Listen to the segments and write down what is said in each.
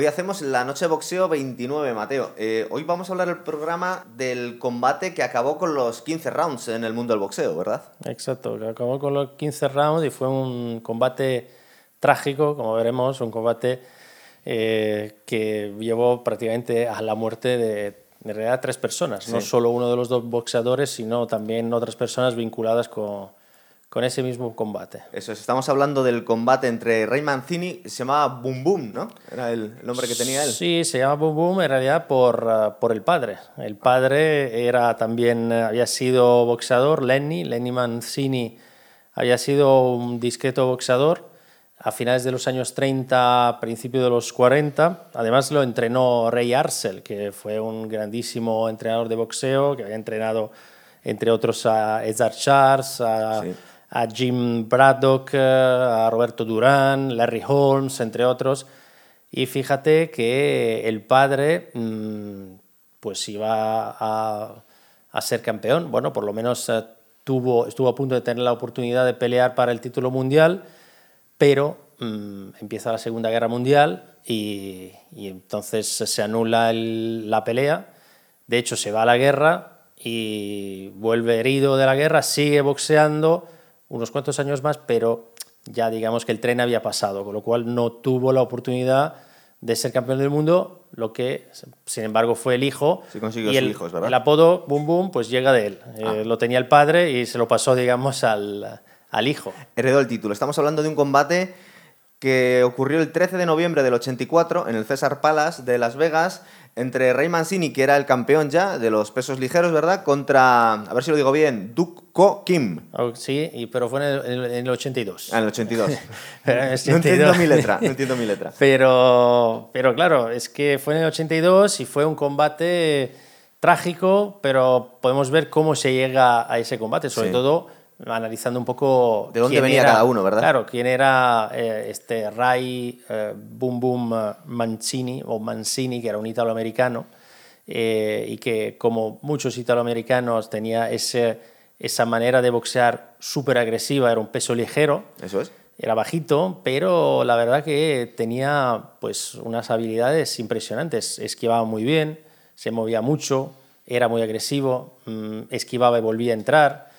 Hoy hacemos la noche de boxeo 29, Mateo. Eh, hoy vamos a hablar del programa del combate que acabó con los 15 rounds en el mundo del boxeo, ¿verdad? Exacto, que acabó con los 15 rounds y fue un combate trágico, como veremos, un combate eh, que llevó prácticamente a la muerte de, en realidad, tres personas. No solo uno de los dos boxeadores, sino también otras personas vinculadas con, con ese mismo combate. Eso es, estamos hablando del combate entre Ray Mancini, se llamaba Boom Boom, ¿no? Era el, nombre que tenía él. Sí, se llama Boom Boom en realidad por, uh, por el padre. El padre era también, uh, había sido boxeador, Lenny, Lenny Mancini había sido un discreto boxeador a finales de los años 30, principios de los 40. Además lo entrenó Ray Arcel, que fue un grandísimo entrenador de boxeo, que había entrenado entre otros a Edgar Charles, a a Jim Braddock, a Roberto Durán, Larry Holmes, entre otros. Y fíjate que el padre mm, pues iba a, a, ser campeón. Bueno, por lo menos eh, tuvo, estuvo a punto de tener la oportunidad de pelear para el título mundial, pero mm, empieza la Segunda Guerra Mundial y, y entonces se anula la pelea. De hecho, se va a la guerra y vuelve herido de la guerra, sigue boxeando unos cuantos años más, pero ya digamos que el tren había pasado, con lo cual no tuvo la oportunidad de ser campeón del mundo, lo que sin embargo fue el hijo. Sí consiguió y el, hijo, ¿verdad? El apodo Boom Boom pues llega de él. Eh, ah. lo tenía el padre y se lo pasó, digamos, al, al hijo. Heredó el título. Estamos hablando de un combate que ocurrió el 13 de noviembre del 84 en el César Palace de Las Vegas entre Ray Mancini, que era el campeón ya de los pesos ligeros, ¿verdad? Contra, a ver si lo digo bien, Duk Ko Kim. Oh, sí, pero fue en el, 82. Ah, en el 82. No entiendo mi letra, no entiendo mi letra. pero, pero claro, es que fue en el 82 y fue un combate trágico, pero podemos ver cómo se llega a ese combate, sobre todo analizando un poco... ¿De dónde venía cada uno, verdad? Claro, quién era eh, este Ray eh, Boom Boom eh, Mancini, o Mancini, que era un italoamericano, y que como muchos italoamericanos tenía ese, esa manera de boxear súper agresiva, era un peso ligero. Eso es. Era bajito, pero la verdad que tenía pues unas habilidades impresionantes. Esquivaba muy bien, se movía mucho, era muy agresivo, mm, esquivaba y volvía a entrar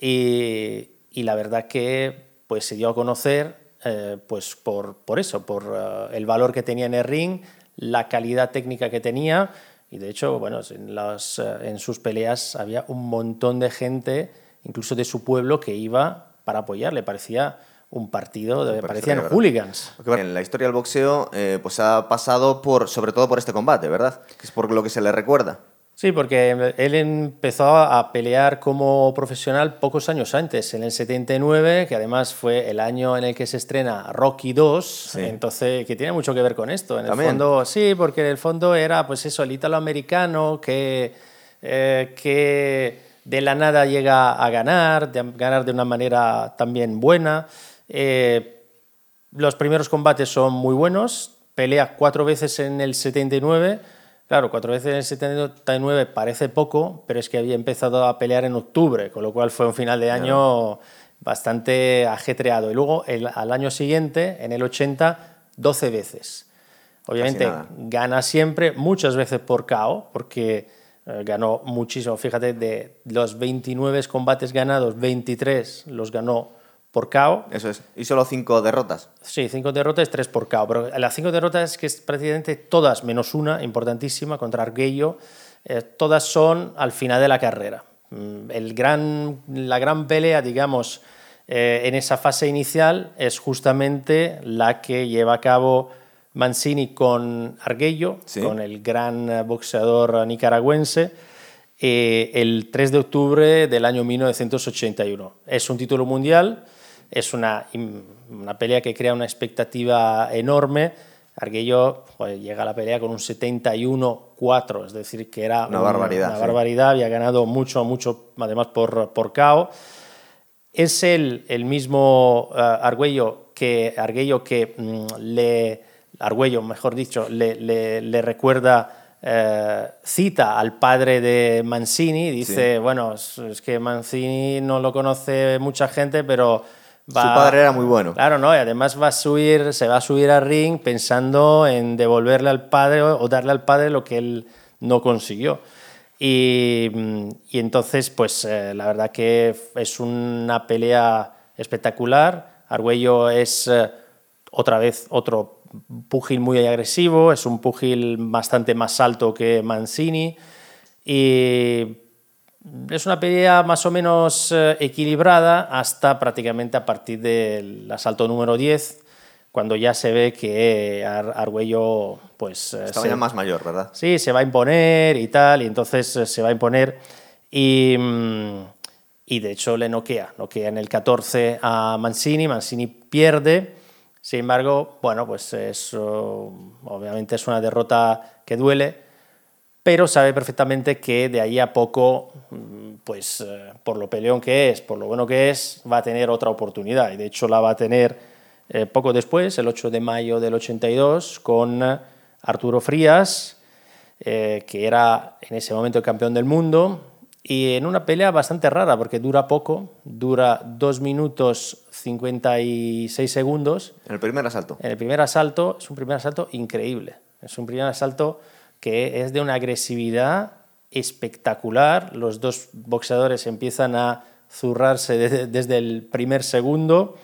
y, y la verdad que pues, se dio a conocer eh, pues por, por eso, por uh, el valor que tenía en el ring, la calidad técnica que tenía. Y de hecho, bueno, en, las, uh, en sus peleas había un montón de gente, incluso de su pueblo, que iba para apoyarle. Parecía un partido, de, parecían hooligans. En la historia del boxeo eh, pues ha pasado por, sobre todo por este combate, ¿verdad? Que es por lo que se le recuerda. Sí, porque él empezó a pelear como profesional pocos años antes, en el 79, que además fue el año en el que se estrena Rocky 2, entonces que tiene mucho que ver con esto. En el fondo, sí, porque en el fondo era pues eso, el italoamericano que, eh, que de la nada llega a ganar, de, ganar de una manera también buena. Eh, los primeros combates son muy buenos, pelea cuatro veces en el 79 Claro, cuatro veces en el 79 parece poco, pero es que había empezado a pelear en octubre, con lo cual fue un final de año bastante ajetreado. Y luego al año siguiente, en el 80, 12 veces. Obviamente gana siempre, muchas veces por KO, porque eh, ganó muchísimo. Fíjate, de los 29 combates ganados, 23 los ganó por KO. Eso es. Y solo cinco derrotas. Sí, cinco derrotas, tres por KO. Pero las cinco derrotas, que es prácticamente todas, menos una, importantísima, contra Arguello, eh, todas son al final de la carrera. Mm, el gran, la gran pelea, digamos, eh, en esa fase inicial es justamente la que lleva a cabo Mancini con Arguello, con el gran boxeador nicaragüense, eh, el 3 de octubre del año 1981. Es un título mundial es una, una pelea que crea una expectativa enorme. Arguello llega a la pelea con un 71-4, es decir, que era una, barbaridad. Una barbaridad, había ganado mucho, mucho, además por, por KO. Es él el mismo uh, Arguello que, Arguello que mm, le, Arguello, mejor dicho, le, le, recuerda eh, cita al padre de Mancini, dice, bueno, es, que Mancini no lo conoce mucha gente, pero Su padre era muy bueno. Claro, ¿no? Y además va a subir, se va a subir al ring pensando en devolverle al padre o darle al padre lo que él no consiguió. Y, y entonces, pues eh, la verdad que es una pelea espectacular. Arguello es eh, otra vez otro púgil muy agresivo, es un púgil bastante más alto que Mancini. Y es una pelea más o menos eh, equilibrada hasta prácticamente a partir del asalto número 10, cuando ya se ve que Argüello pues... Eh, Estaba ya más mayor, ¿verdad? Sí, se va a imponer y tal, y entonces eh, se va a imponer. Y, mm, y de hecho le noquea, noquea en el 14 a Mancini, Mancini pierde, sin embargo, bueno, pues eso obviamente es una derrota que duele, pero sabe perfectamente que de ahí a poco, mm, pues eh, por lo peleón que es, por lo bueno que es, va a tener otra oportunidad. Y de hecho la va a tener eh, poco después, el 8 de mayo del 82, con Arturo Frías, eh, que era en ese momento el campeón del mundo, y en una pelea bastante rara, porque dura poco, dura 2 minutos 56 segundos. En el primer asalto. En el primer asalto, es un primer asalto increíble. Es un primer asalto que es de una agresividad espectacular. Los dos boxeadores empiezan a zurrarse desde el primer segundo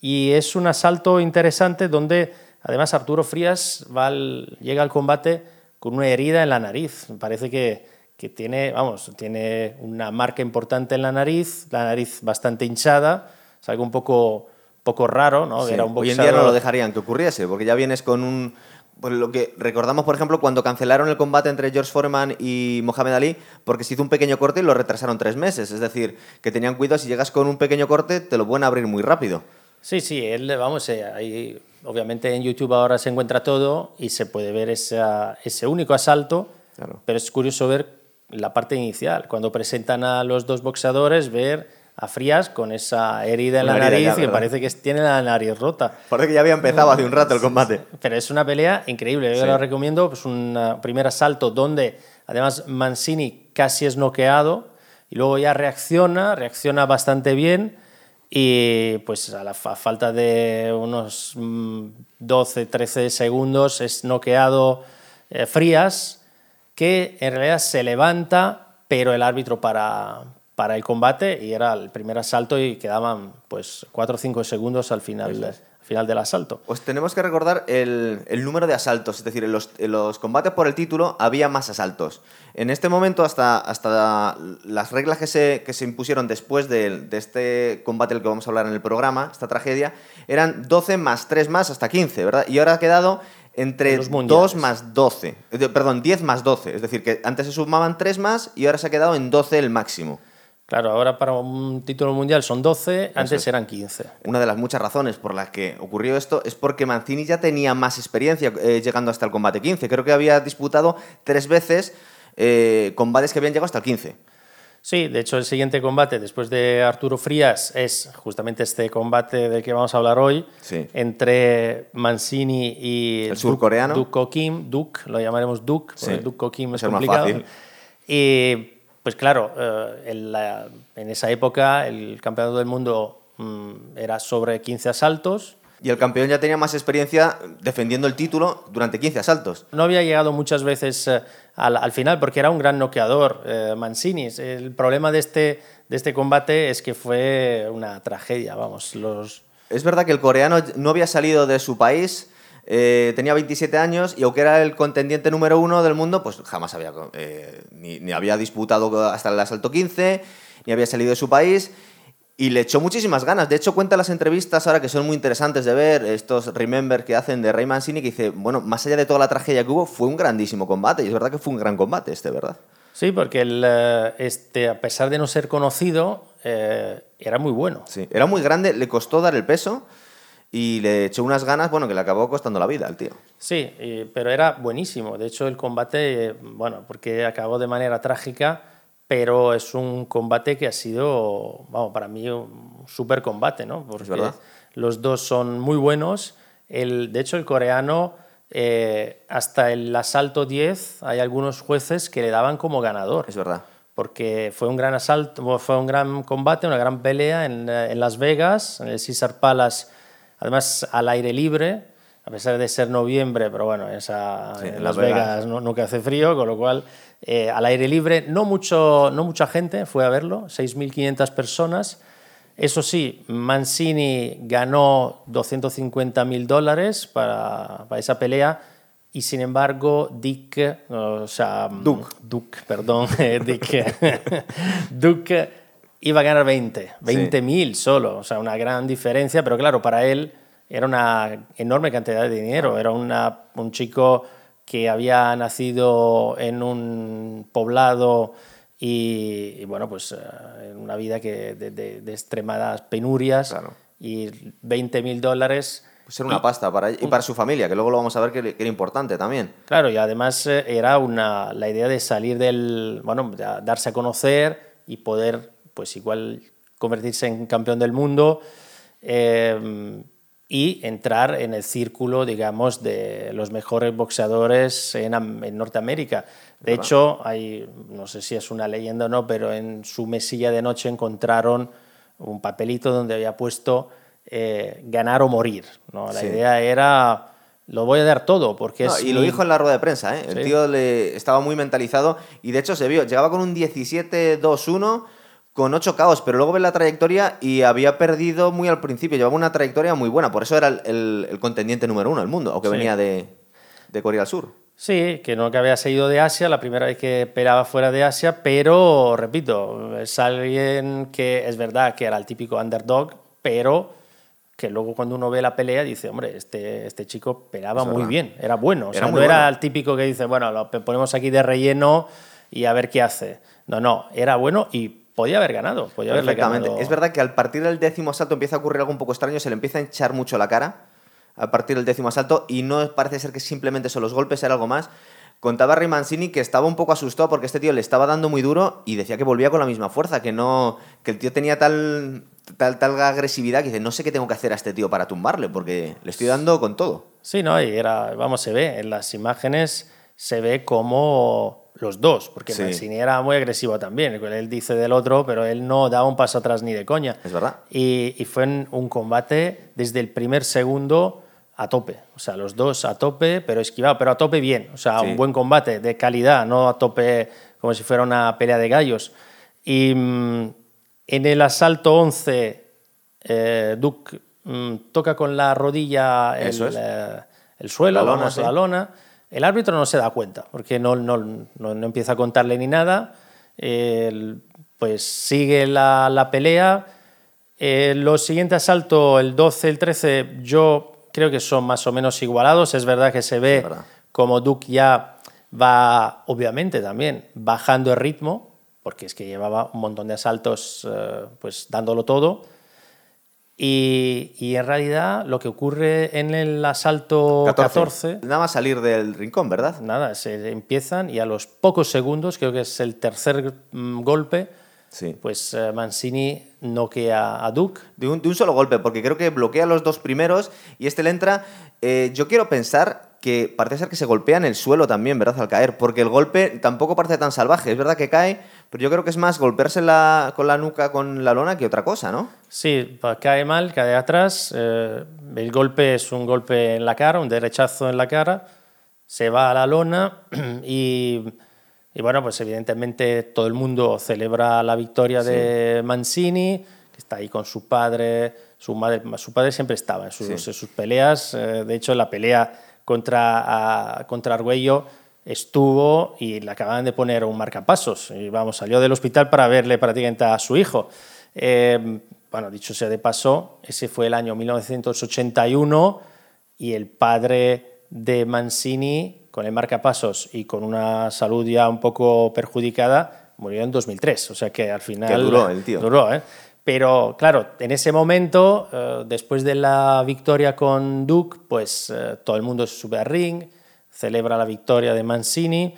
y es un asalto interesante donde además Arturo Frías va llega al combate con una herida en la nariz. Parece que, que, tiene, vamos, tiene una marca importante en la nariz, la nariz bastante hinchada, es algo un poco, poco raro, ¿no? Era un Hoy en día no lo dejarían que ocurriese, porque ya vienes con un por lo que recordamos, por ejemplo, cuando cancelaron el combate entre George Foreman y Mohamed Ali, porque se hizo un pequeño corte y lo retrasaron tres meses. Es decir, que tenían cuidado, si llegas con un pequeño corte, te lo pueden abrir muy rápido. Sí, sí, él, vamos, eh, ahí, obviamente en YouTube ahora se encuentra todo y se puede ver ese único asalto, pero es curioso ver la parte inicial, cuando presentan a los dos boxeadores, ver a Frías con esa herida en la nariz que parece que tiene la nariz rota. Parece que ya había empezado hace un rato el combate. Pero es una pelea increíble. Yo lo recomiendo. Pues un primer asalto donde además Mancini casi es noqueado y luego ya reacciona, reacciona bastante bien y pues a la falta de unos 12, mm, 13 segundos es noqueado eh, Frías que en realidad se levanta pero el árbitro para, para el combate y era el primer asalto y quedaban pues 4 o 5 segundos al final, final del asalto. Pues tenemos que recordar el, el número de asaltos, es decir, en los, los, combates por el título había más asaltos. En este momento, hasta, hasta las reglas que se, que se impusieron después de, de, este combate del que vamos a hablar en el programa, esta tragedia, eran 12 más 3 más hasta 15, ¿verdad? Y ahora ha quedado entre 2 más 12, eh, perdón, 10 más 12, es decir, que antes se sumaban 3 más y ahora se ha quedado en 12 el máximo. Claro, ahora para un título mundial son 12, antes eran 15. Una de las muchas razones por las que ocurrió esto es porque Mancini ya tenía más experiencia eh, llegando hasta el combate 15. Creo que había disputado tres veces eh, combates que habían llegado hasta el 15. Sí, de hecho el siguiente combate después de Arturo Frías es justamente este combate del que vamos a hablar hoy entre Mancini y el surcoreano Duk Kim, Duk, lo llamaremos Duk, porque Duk Kim es, complicado. Más fácil. Y pues claro, eh, en, esa época el campeonato del mundo mm, era sobre 15 asaltos. Y el campeón ya tenía más experiencia defendiendo el título durante 15 asaltos. No había llegado muchas veces eh, al, final porque era un gran noqueador, eh, Mancini. El problema de este, de este combate es que fue una tragedia, vamos. Los... Es verdad que el coreano no había salido de su país eh, tenía 27 años y aunque era el contendiente número uno del mundo, pues jamás había, eh, ni, había disputado hasta el asalto 15, ni había salido de su país. Y le echó muchísimas ganas. De hecho, cuenta las entrevistas ahora que son muy interesantes de ver, estos remember que hacen de Ray Mancini, que dice, bueno, más allá de toda la tragedia que hubo, fue un grandísimo combate. Y es verdad que fue un gran combate este, ¿verdad? Sí, porque el, eh, este, a pesar de no ser conocido, era muy bueno. Sí, era muy grande, le costó dar el peso y le echó unas ganas, bueno, que le acabó costando la vida al tío. Sí, pero era buenísimo. De hecho, el combate, bueno, porque acabó de manera trágica, pero es un combate que ha sido, vamos, para mí un súper combate, ¿no? Porque verdad. los dos son muy buenos. El, de hecho, el coreano, eh, hasta el asalto 10, hay algunos jueces que le daban como ganador. Es verdad porque fue un gran asalto, fue un gran combate, una gran pelea en, eh, en Las Vegas, en el Caesar Palace, además al aire libre, a pesar de ser noviembre, pero bueno, esa, Sí, en Las Vegas, Vegas. no- nunca hace frío, con lo cual eh, al aire libre, no, mucho, no mucha gente fue a verlo, 6.500 personas. Eso sí, Mancini ganó 250 mil dólares para, para esa pelea y sin embargo Dick, o sea, Duke. Duke, perdón, Dick, Duke iba a ganar 20, 20 mil solo, o sea, una gran diferencia, pero claro, para él era una enorme cantidad de dinero, era una, un chico que había nacido en un poblado y, y, bueno, pues eh, en una vida que de, de- de extremadas penurias Claro. y 20 mil dólares. Pues era una pasta para ella y para su familia, que luego lo vamos a ver que, que era importante también. Claro, y además eh, era una, la idea de salir del, bueno, de darse a conocer y poder, pues igual, convertirse en campeón del mundo eh, y entrar en el círculo, digamos, de los mejores boxeadores en, en Norteamérica. De ¿Verdad? hecho, hay, no sé si es una leyenda o no, pero en su mesilla de noche encontraron un papelito donde había puesto eh, ganar o morir. ¿no? La Sí. idea era, lo voy a dar todo, porque No, es y lo dijo en la rueda de prensa, ¿eh? El Sí. tío le estaba muy mentalizado y de hecho se vio, llegaba con un 17-2-1 con 8 caos, pero luego ves la trayectoria y había perdido muy al principio, llevaba una trayectoria muy buena, por eso era el, el- el contendiente número uno del mundo, aunque Sí. venía de, de Corea del Sur. Sí, que no que había seguido de Asia, la primera vez que peleaba fuera de Asia, pero repito, es alguien que es verdad que era el típico underdog, pero que luego cuando uno ve la pelea dice, hombre, este, este chico peleaba Es muy verdad. bien, era bueno, o sea, Era no muy era bueno. el típico que dice, bueno, lo ponemos aquí de relleno y a ver qué hace. No, no, era bueno y podía haber ganado, podía Perfectamente. ganado. Es verdad que al partir del décimo asalto empieza a ocurrir algo un poco extraño, se le empieza a hinchar mucho la cara a partir del décimo asalto y no parece ser que simplemente son los golpes, era algo más. Contaba Ray Mancini que estaba un poco asustado porque este tío le estaba dando muy duro y decía que volvía con la misma fuerza, que no que el tío tenía tal tal tal agresividad que dice, "No sé qué tengo que hacer a este tío para tumbarle porque le estoy dando con todo." Sí, no, y era, vamos, se ve, en las imágenes se ve como los dos, porque Sí. Mancini era muy agresivo también, él dice del otro, pero él no daba un paso atrás ni de coña. Es verdad. Y, y fue en un combate desde el primer segundo a tope, o sea, los dos a tope, pero esquivado, pero a tope bien, o sea, Sí. un buen combate de calidad, no a tope como si fuera una pelea de gallos. Y mm, en el asalto 11, eh, Duke mm, toca con la rodilla el, eh, el suelo, La lona, vamos, sí. la lona. El árbitro no se da cuenta, porque no, no, no- no empieza a contarle ni nada. Pues sigue la, la pelea. Eh, los siguientes asaltos, el 12, el 13, yo creo que son más o menos igualados. Es verdad que se ve como Duke ya va, obviamente también, bajando el ritmo, porque es que llevaba un montón de asaltos eh, pues dándolo todo. Y, y en realidad lo que ocurre en el asalto 14, Nada más salir del rincón, ¿verdad? nada, se empiezan y a los pocos segundos, creo que es el tercer mm, golpe, Sí. pues eh, Mancini noquea a Duke. De un, de un solo golpe, porque creo que bloquea los dos primeros y este le entra. eh, yo quiero pensar que parece ser que se golpea en el suelo también, ¿verdad? Al caer, porque el golpe tampoco parece tan salvaje. Es verdad que cae, pero yo creo que es más golpearse la- con la nuca con la lona que otra cosa, ¿no? Sí, pa- cae mal, cae atrás. eh, el golpe es un golpe en la cara, un derechazo en la cara. Se va a la lona y, y bueno, pues evidentemente todo el mundo celebra la victoria de Mancini, que está ahí con su padre. Su, madre, su padre siempre estaba en sus, Sí. en sus peleas. eh, de hecho, en la pelea contra, a- contra Argüello estuvo y le acababan de poner un marcapasos. Y vamos, salió del hospital para verle prácticamente a su hijo. Eh, bueno, dicho sea de paso, ese fue el año 1981 y el padre de Mancini, con el marcapasos y con una salud ya un poco perjudicada, murió en 2003. O sea que al final. Que duró el tío. Duró, ¿eh? Pero claro, en ese momento, eh, después de la victoria con Duke, pues eh, todo el mundo se sube al ring, celebra la victoria de Mancini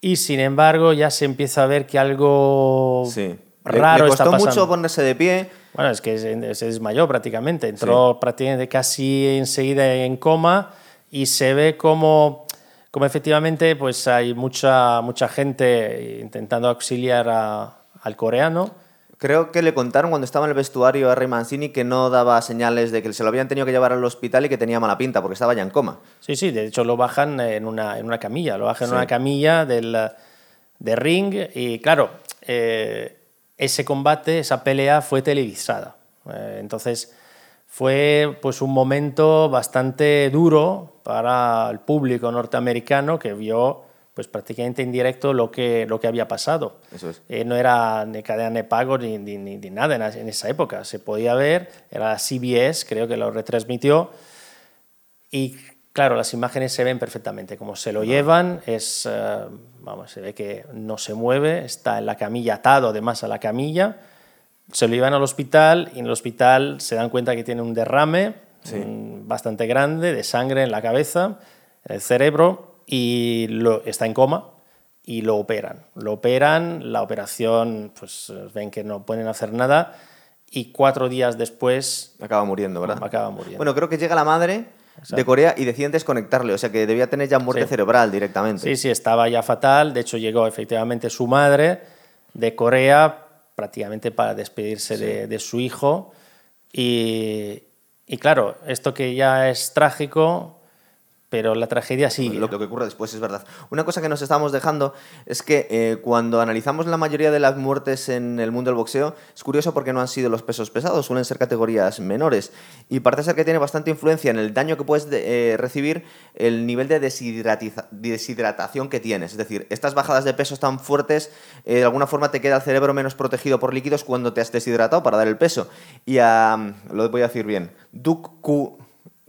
y sin embargo ya se empieza a ver que algo Sí. Le- raro le, está costó pasando. mucho ponerse de pie. Bueno, es que se, se desmayó prácticamente, entró prácticamente casi enseguida en coma y se ve como, como efectivamente pues hay mucha, mucha gente intentando auxiliar al coreano. Creo que le contaron cuando estaba en el vestuario a Rey Mancini que no daba señales de que se lo habían tenido que llevar al hospital y que tenía mala pinta porque estaba ya en coma. Sí, sí, de hecho lo bajan en una, en una camilla, lo bajan en una camilla del, de ring y claro, eh, ese combate, esa pelea fue televisada. Eh, entonces fue pues un momento bastante duro para el público norteamericano que vio pues prácticamente en directo lo que, lo que había pasado. Eh, no era ni cadena de pago ni, ni, ni, nada en, esa época. Se podía ver, era CBS, creo que lo retransmitió. Y claro, las imágenes se ven perfectamente. Como se lo llevan, es, eh, vamos, se ve que no se mueve, está en la camilla atado además a la camilla. Se lo llevan al hospital y en el hospital se dan cuenta que tiene un derrame bastante grande de sangre en la cabeza, en el cerebro y lo, está en coma y lo operan. Lo operan, la operación, pues ven que no pueden hacer nada y cuatro días después... Acaba muriendo, ¿verdad? Acaba muriendo. Bueno, creo que llega la madre de Corea y deciden desconectarle, o sea que debía tener ya muerte cerebral directamente. Sí, sí, estaba ya fatal, de hecho llegó efectivamente su madre de Corea prácticamente para despedirse de, de, su hijo y, y claro, esto que ya es trágico pero la tragedia sigue. Lo, que ocurre después es verdad. Una cosa que nos estamos dejando es que eh, cuando analizamos la mayoría de las muertes en el mundo del boxeo, es curioso porque no han sido los pesos pesados, suelen ser categorías menores. Y parece ser que tiene bastante influencia en el daño que puedes eh, recibir el nivel de deshidratación que tienes. Es decir, estas bajadas de peso tan fuertes, eh, de alguna forma te queda el cerebro menos protegido por líquidos cuando te has deshidratado para dar el peso. Y a, lo voy a decir bien, Duk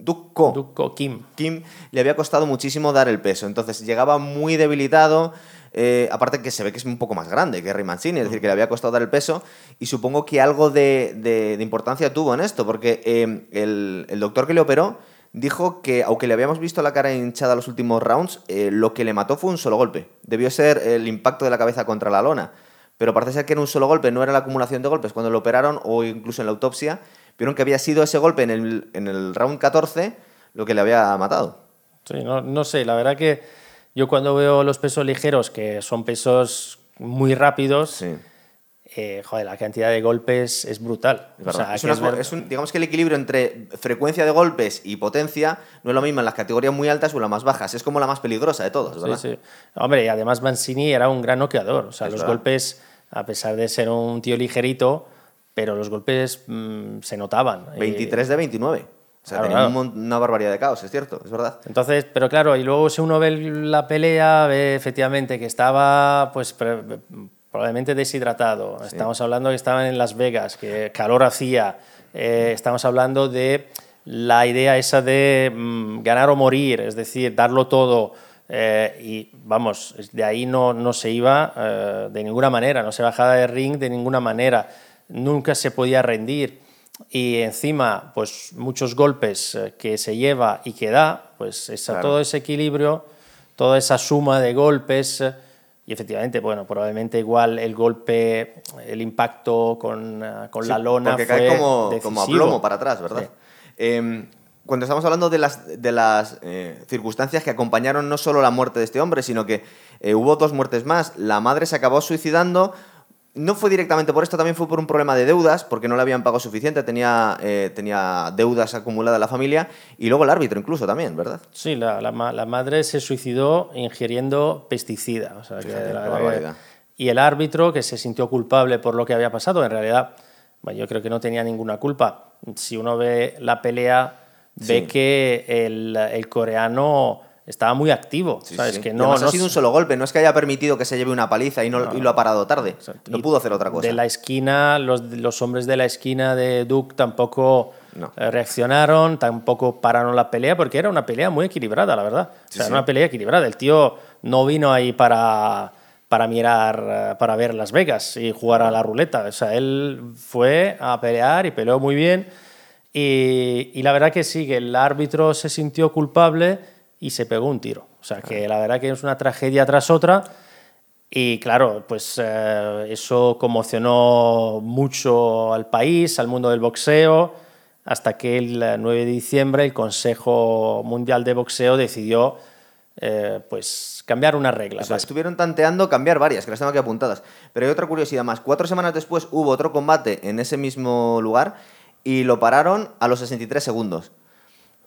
Dukko, Kim. Kim le había costado muchísimo dar el peso, entonces llegaba muy debilitado. Eh, aparte que se ve que es un poco más grande que Rey Mancini, es decir, que le había costado dar el peso y supongo que algo de, importancia tuvo en esto, porque eh, el, doctor que le operó dijo que aunque le habíamos visto la cara hinchada los últimos rounds, eh, lo que le mató fue un solo golpe. Debió ser el impacto de la cabeza contra la lona, pero parece ser que era un solo golpe, no era la acumulación de golpes. Cuando lo operaron o incluso en la autopsia, vieron que había sido ese golpe en el, en el round 14 lo que le había matado. Sí, no, no, sé, la verdad que yo cuando veo los pesos ligeros, que son pesos muy rápidos, eh, joder, la cantidad de golpes es brutal. Es digamos que el equilibrio entre frecuencia de golpes y potencia no es lo mismo en las categorías muy altas o en las más bajas. Es como la más peligrosa de todas, ¿verdad? Sí, sí. Hombre, y además Mancini era un gran noqueador. O sea, los golpes, a pesar de ser un tío ligerito, pero los golpes mm, se notaban. 23 de 29. O sea, tenía una barbaridad de caos, es cierto, es verdad. Entonces, pero claro, y luego si uno ve la pelea, ve efectivamente que estaba, pues probablemente deshidratado. Estamos hablando que estaban en Las Vegas, que calor hacía. Eh, estamos hablando de la idea esa de mm, ganar o morir, es decir, darlo todo. Eh, y vamos, de ahí no, no se iba eh, de ninguna manera, no se bajaba de ring de ninguna manera nunca se podía rendir y encima pues muchos golpes eh, que se lleva y que da, pues esa, todo ese equilibrio, toda esa suma de golpes eh, y efectivamente, bueno, probablemente igual el golpe, el impacto con, eh, con la lona porque cae como, como a plomo para atrás, ¿verdad? Em, cuando estamos hablando de las, de las circunstancias que acompañaron no solo la muerte de este hombre, sino que hubo dos muertes más. La madre se acabó suicidando no fue directamente por esto, también fue por un problema de deudas, porque no le habían pagado suficiente, tenía, eh, tenía deudas acumuladas la familia, y luego el árbitro incluso también, ¿verdad? Sí, la, la, madre se suicidó ingiriendo pesticida. y el árbitro, que se sintió culpable por lo que había pasado, en realidad, yo creo que no tenía ninguna culpa. Si uno ve la pelea, ve que el, el coreano estaba muy activo. ¿sabes? Que no, no ha sido un solo golpe, no es que haya permitido que se lleve una paliza y, no, y lo ha parado tarde. No pudo hacer otra cosa. De la esquina, los, los hombres de la esquina de Duke tampoco eh, reaccionaron, tampoco pararon la pelea, porque era una pelea muy equilibrada, la verdad. o sea, era una pelea equilibrada. El tío no vino ahí para, para mirar, eh, para ver Las Vegas y jugar a la ruleta. O sea, él fue a pelear y peleó muy bien. Y, y la verdad que sí, que el árbitro se sintió culpable y se pegó un tiro. O sea, que la verdad que es una tragedia tras otra. Y claro, pues eh, eso conmocionó mucho al país, al mundo del boxeo, hasta que el 9 de diciembre el Consejo Mundial de Boxeo decidió eh, pues cambiar una regla. Eso, estuvieron tanteando cambiar varias, que las tengo aquí apuntadas. Pero hay otra curiosidad más. Cuatro semanas después hubo otro combate en ese mismo lugar y lo pararon a los 63 segundos.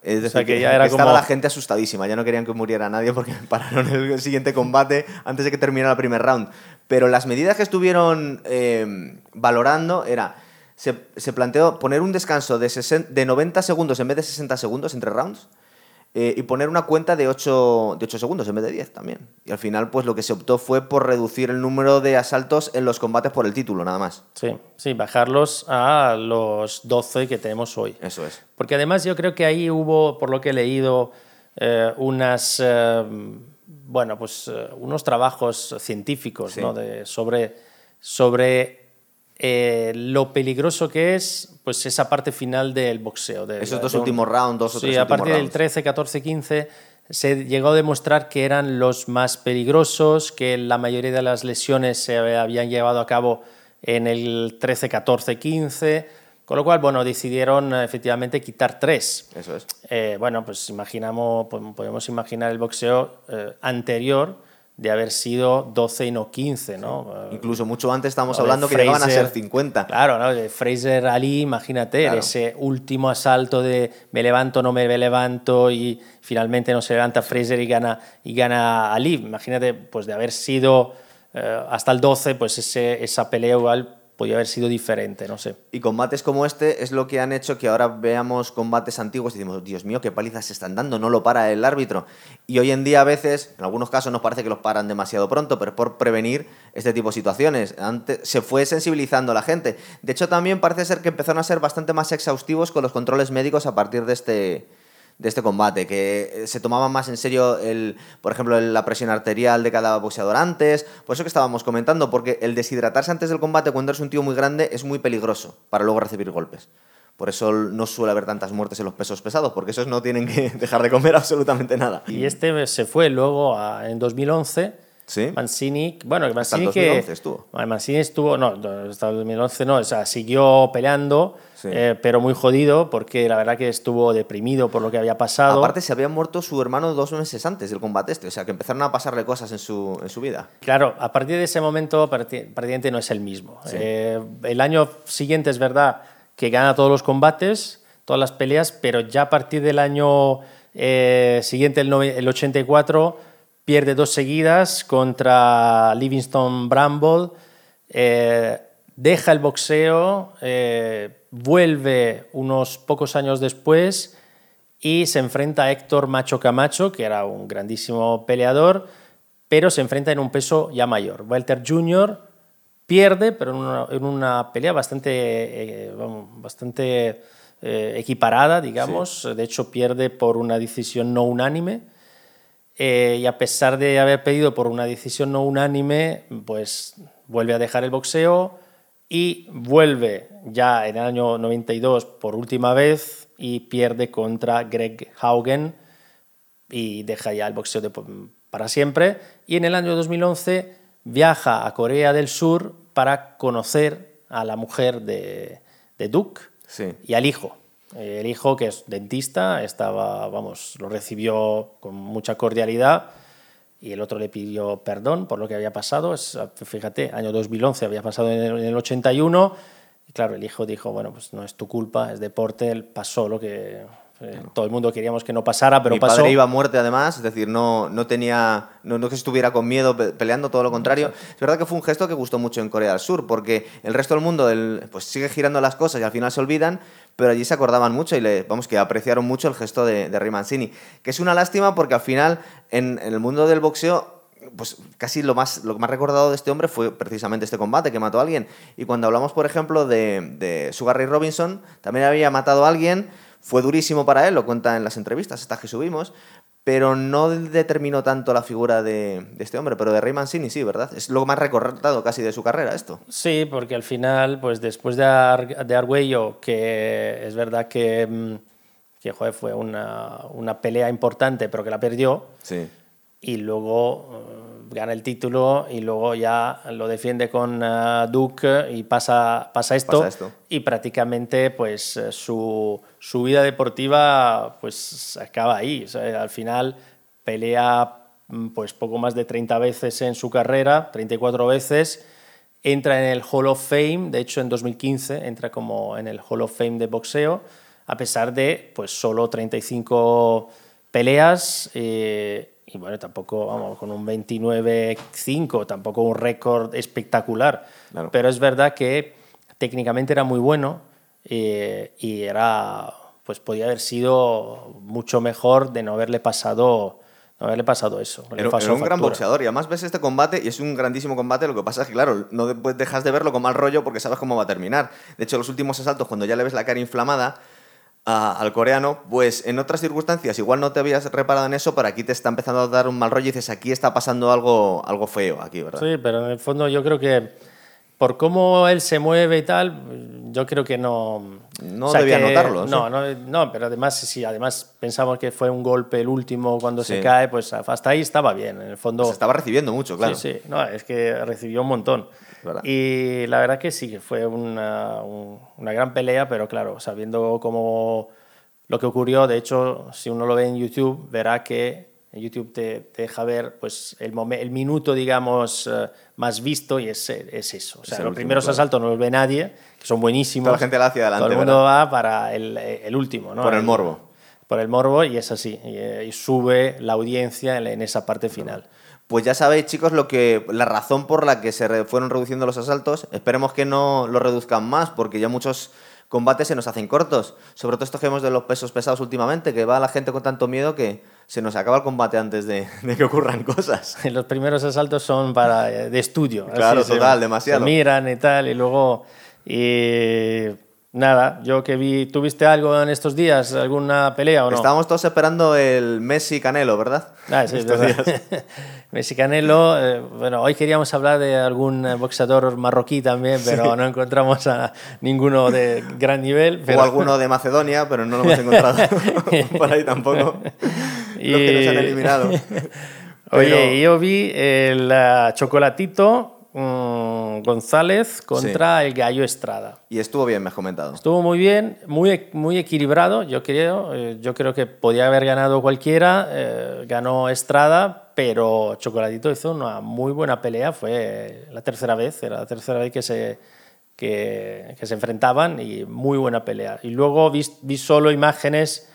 Es decir, que, ya era estaba la gente asustadísima, ya no querían que muriera nadie porque pararon el siguiente combate antes de que terminara el primer round. Pero las medidas que estuvieron eh, valorando era, se, se, planteó poner un descanso de, de 90 segundos en vez de 60 segundos entre rounds eh, y poner una cuenta de 8, de 8 segundos en vez de 10 también. Y al final, pues lo que se optó fue por reducir el número de asaltos en los combates por el título, nada más. Sí, sí, bajarlos a los 12 que tenemos hoy. Eso es. Porque además yo creo que ahí hubo, por lo que he leído, eh, unas, eh, bueno, pues unos trabajos científicos ¿no? de, sobre, sobre eh, lo peligroso que es pues esa parte final del boxeo. De, Esos dos últimos rounds, dos o sí, a partir del 13, 14, 15 se llegó a demostrar que eran los más peligrosos, que la mayoría de las lesiones se habían llevado a cabo en el 13, 14, 15, con lo cual, bueno, decidieron efectivamente quitar tres. Eso es. Eh, bueno, pues imaginamos, podemos imaginar el boxeo eh, anterior, de haber sido 12 y no 15, ¿no? Incluso mucho antes estábamos hablando que llegaban a ser 50. Claro, ¿no? De Fraser Ali, imagínate, ese último asalto de me levanto, no me levanto y finalmente no se levanta Fraser y gana, y gana Ali. Imagínate, pues de haber sido eh, hasta el 12, pues ese, esa pelea igual podría haber sido diferente, no sé. Y combates como este es lo que han hecho que ahora veamos combates antiguos y decimos, Dios mío, qué palizas se están dando, no lo para el árbitro. Y hoy en día a veces, en algunos casos nos parece que los paran demasiado pronto, pero es por prevenir este tipo de situaciones. Antes se fue sensibilizando a la gente. De hecho, también parece ser que empezaron a ser bastante más exhaustivos con los controles médicos a partir de este de este combate, que eh, se tomaba más en serio, el, por ejemplo, la presión arterial de cada boxeador antes, por eso que estábamos comentando, porque el deshidratarse antes del combate cuando eres un tío muy grande es muy peligroso para luego recibir golpes. Por eso no suele haber tantas muertes en los pesos pesados, porque esos no tienen que dejar de comer absolutamente nada. Y este se fue luego en 2011 ¿Sí? Mancini, bueno, Mancini hasta el 2011 estuvo. Mancini estuvo, no, hasta el 2011 no, o sea, siguió peleando, eh, pero muy jodido porque la verdad que estuvo deprimido por lo que había pasado. Aparte se había muerto su hermano dos meses antes del combate este, o sea, que empezaron a pasarle cosas en su, en su vida. Claro, a partir de ese momento prácticamente no es el mismo. Eh, el año siguiente es verdad que gana todos los combates, todas las peleas, pero ya a partir del año eh, siguiente, el, el 84 pierde dos seguidas contra Livingston Bramble, eh, deja el boxeo, eh, vuelve unos pocos años después y se enfrenta a Héctor Macho Camacho, que era un grandísimo peleador, pero se enfrenta en un peso ya mayor. Walter Jr. pierde, pero en una, pelea bastante, eh, bastante equiparada, digamos. De hecho, pierde por una decisión no unánime. Eh, y a pesar de haber pedido por una decisión no unánime, pues vuelve a dejar el boxeo y vuelve ya en el año 92 por última vez y pierde contra Greg Haugen y deja ya el boxeo para siempre. Y en el año 2011 viaja a Corea del Sur para conocer a la mujer de, de Duke y al hijo. El hijo, que es dentista, estaba, vamos, lo recibió con mucha cordialidad y el otro le pidió perdón por lo que había pasado. Es, fíjate, año 2011 había pasado en el, en el 81 y claro, el hijo dijo, bueno, pues no es tu culpa, es deporte, pasó lo que eh, todo el mundo queríamos que no pasara, pero Mi pasó. padre iba a muerte además, es decir, no, no tenía, no, no que estuviera con miedo peleando, todo lo contrario. Es verdad que fue un gesto que gustó mucho en Corea del Sur, porque el resto del mundo pues sigue girando las cosas y al final se olvidan, pero allí se acordaban mucho y le, vamos, que apreciaron mucho el gesto de, de Rey Mancini, que es una lástima porque al final en, en el mundo del boxeo pues casi lo más, lo más recordado de este hombre fue precisamente este combate que mató a alguien. Y cuando hablamos, por ejemplo, de, de Sugar Ray Robinson, también había matado a alguien fue durísimo para él, lo cuenta en las entrevistas estas que subimos, pero no determinó tanto la figura de, este hombre, pero de Ray Mancini sí, ¿verdad? Es lo más recordado casi de su carrera esto. Sí, porque al final, pues después de, de Argüello, que es verdad que, mm, que fue una, una, pelea importante, pero que la perdió, sí. Y luego gana el título y luego ya lo defiende con uh, Duke y pasa, pasa, esto, pasa, esto, y prácticamente pues su, su, vida deportiva pues acaba ahí. O sea, al final pelea mm, pues poco más de 30 veces en su carrera, 34 veces, entra en el Hall of Fame, de hecho en 2015 entra como en el Hall of Fame de boxeo, a pesar de pues solo 35 peleas eh, y bueno, tampoco, vamos, con un 29-5, tampoco un récord espectacular, pero es verdad que técnicamente era muy bueno eh, y era, pues podía haber sido mucho mejor de no haberle pasado no haberle pasado eso. Era, un gran boxeador y además ves este combate y es un grandísimo combate. Lo que pasa es que, claro, no dejas de verlo con mal rollo porque sabes cómo va a terminar. De hecho, los últimos asaltos, cuando ya le ves la cara inflamada al coreano, pues en otras circunstancias igual no te habías reparado en eso, pero aquí te está empezando a dar un mal rollo y dices, aquí está pasando algo, algo feo, aquí, ¿verdad? Sí, pero en el fondo yo creo que por cómo él se mueve y tal, yo creo que no... No debía notarlo. No, no, no, pero además, si además pensamos que fue un golpe el último cuando se cae, pues hasta ahí estaba bien. En el fondo... Se estaba recibiendo mucho, claro. Sí, sí, no, es que recibió un montón. Y la verdad que sí, fue una, una gran pelea, pero claro, sabiendo cómo lo que ocurrió, de hecho, si uno lo ve en YouTube, verá que YouTube te, deja ver pues, el, el minuto, digamos, eh, más visto y es, es eso. O sea, los primeros asaltos no los ve nadie, que son buenísimos. Toda la gente la hacia adelante. Todo el mundo va para el, el, último, ¿no? Por el morbo. por el morbo y es así. Y, sube la audiencia en, esa parte final. Pues ya sabéis, chicos, lo que, la razón por la que se fueron reduciendo los asaltos. Esperemos que no lo reduzcan más, porque ya muchos combates se nos hacen cortos. Sobre todo estos que vemos de los pesos pesados últimamente, que va la gente con tanto miedo que se nos acaba el combate antes de, que ocurran cosas. Los primeros asaltos son para eh, de estudio. Claro, total, demasiado. Se miran y tal, y luego... Y Nada, yo que vi, ¿tuviste algo en estos días? ¿Alguna pelea o no? Estábamos todos esperando el Messi Canelo, ¿verdad? Ah, sí, estos días. Messi Canelo, eh, bueno, hoy queríamos hablar de algún boxeador marroquí también, pero no encontramos a ninguno de gran nivel. O alguno de Macedonia, pero no lo hemos encontrado por ahí tampoco. Y... Los que nos han eliminado. Oye, yo vi el uh, chocolatito González contra el Gallo Estrada. Y estuvo bien, me has comentado. Estuvo muy bien, muy, muy equilibrado, yo creo. Eh, yo creo que podía haber ganado cualquiera. Eh, ganó Estrada, pero Chocolatito hizo una muy buena pelea. Fue la tercera vez, era la tercera vez que se, que, que se enfrentaban y muy buena pelea. Y luego vi, vi solo imágenes.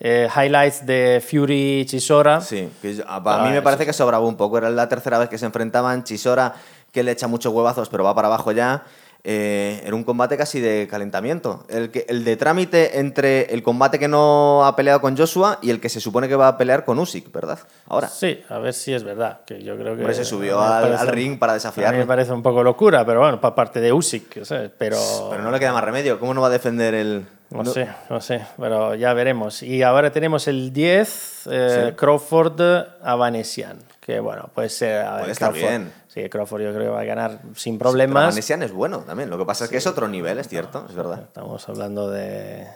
Eh, highlights de Fury Chisora. Sí, a, mí me parece que sobraba un poco. Era la tercera vez que se enfrentaban. Chisora que le echa muchos huevazos, pero va para abajo ya. Eh, era un combate casi de calentamiento. El, que, el de trámite entre el combate que no ha peleado con Joshua y el que se supone que va a pelear con Usyk, ¿verdad? Ahora. Sí, a ver si es verdad. Que yo creo que se subió al, ring para desafiar. me parece un poco locura, pero bueno, para parte de Usyk, Pero... pero no le queda más remedio. ¿Cómo no va a defender el, no, sé, no sé, pero ya veremos. Y ahora tenemos el 10, eh, Crawford a Vanessian, que bueno, puede ser... Bien. Sí, Crawford yo creo que va a ganar sin problemas. Sí, Vanessian es bueno también, lo que pasa es que es otro nivel, es cierto, es verdad. Estamos hablando de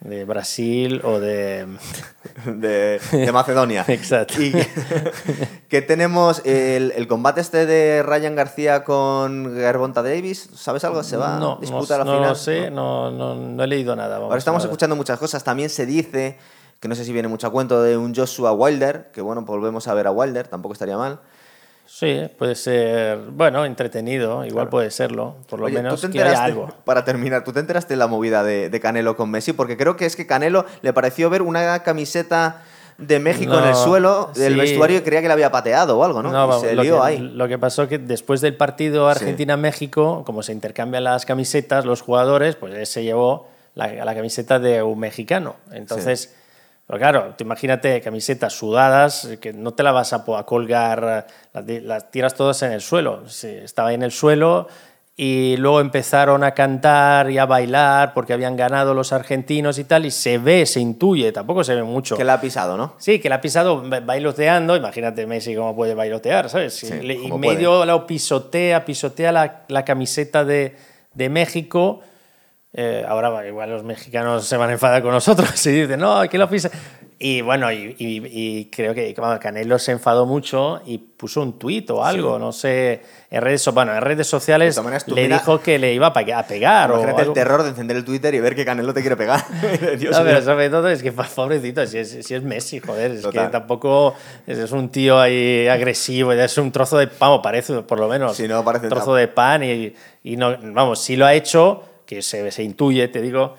de Brasil o de... de, Macedonia. Exacto. Y que, tenemos el, combate este de Ryan García con Gervonta Davis. ¿Sabes algo? ¿Se va a disputar no, la final? No sé, no, no, no, he leído nada. Ahora estamos escuchando muchas cosas. También se dice, que no sé si viene mucho a cuento, de un Joshua Wilder, que bueno, volvemos a ver a Wilder, tampoco estaría mal. Sí, puede ser, bueno, entretenido, igual puede serlo, por lo menos que haya algo. Para terminar, ¿tú te enteraste de la movida de, Canelo con Messi? Porque creo que es que Canelo le pareció ver una camiseta de México en el suelo del vestuario y creía que le había pateado o algo, ¿no? no se lió ahí. Lo que pasó que después del partido Argentina-México, como se intercambian las camisetas, los jugadores, pues él se llevó la, la camiseta de un mexicano. Entonces pero claro, te imagínate camisetas sudadas, que no te la vas a, colgar, las, tiras todas en el suelo. estaba en el suelo y luego empezaron a cantar y a bailar porque habían ganado los argentinos y tal, y se ve, se intuye, tampoco se ve mucho. Que la ha pisado, ¿no? Sí, que la ha pisado bailoteando, imagínate Messi cómo puede bailotear, ¿sabes? y medio lo pisotea, pisotea la, la camiseta de, de México eh, ahora igual los mexicanos se van a enfadar con nosotros y dicen, no, aquí lo pisa. Y bueno, y, y- y creo que bueno, Canelo se enfadó mucho y puso un tuit o algo, no sé, en redes, bueno, en redes sociales le mira- dijo que le iba a pe- a pegar o el terror de encender el Twitter y ver que Canelo te quiere pegar. Dios No, pero sobre todo es que pobrecito, si es, si es Messi, joder, es Total. que tampoco es, un tío ahí agresivo, es un trozo de pan, o parece por lo menos, Sí, no, parece un trozo de pan y, y no, vamos, si lo ha hecho, que se, se intuye, te digo,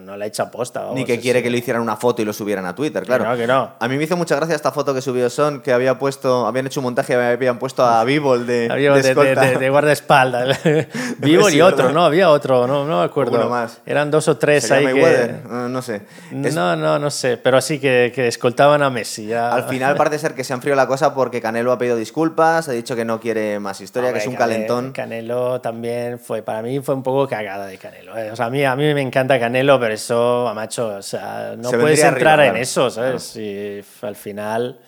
no la ha hecho aposta. vamos, Ni que quiere que le hicieran una foto y lo subieran a Twitter, claro. no, que no. A mí me hizo mucha gracia esta foto que subió Son, que había puesto, habían hecho un montaje y habían puesto a Bivol de, de de, de, de- guardaespaldas. Y otro. ¿no? Había otro, no, no me acuerdo. Uno más. Eran dos o tres ¿Sería ahí que... No sé. Es- No, no, no sé, pero sí que, que escoltaban a Messi. Ya. Al final parece ser que se ha enfriado la cosa porque Canelo ha pedido disculpas, ha dicho que no quiere más historia, Hombre, que es un calentón. Canelo también fue, para mí fue un poco cagada de Canelo. ¿eh? O sea, a mí, a mí me encanta Canelo, pero eso, macho, o sea, no Se puedes entrar arriba, en claro. eso, ¿sabes? Y f- al final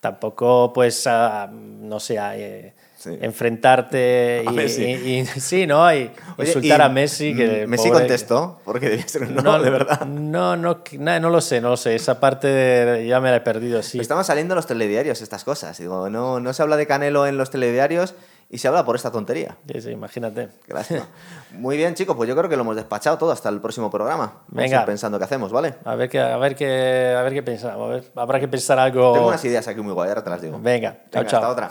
tampoco, pues, no sé, eh, Sí. enfrentarte A y, Messi. y- y- sí, ¿no? Y Oye, insultar y a Messi. Que, Messi pobre, contestó, porque debía ser un no, de verdad. No, no, no, no lo sé, no lo sé. Esa parte de- ya me la he perdido, sí. Estaban saliendo en los telediarios estas cosas. Digo, no, no se habla de Canelo en los telediarios y se habla por esta tontería. Sí, sí, imagínate. Lástima. Muy bien, chicos, pues yo creo que lo hemos despachado todo hasta el próximo programa. Vamos Venga. a ir pensando qué hacemos, ¿vale? A ver qué, a ver qué, a ver qué pensamos. A ver, habrá que pensar algo. Tengo unas ideas aquí muy guay, ahora te las digo. Venga, chao, Venga, chao. hasta otra.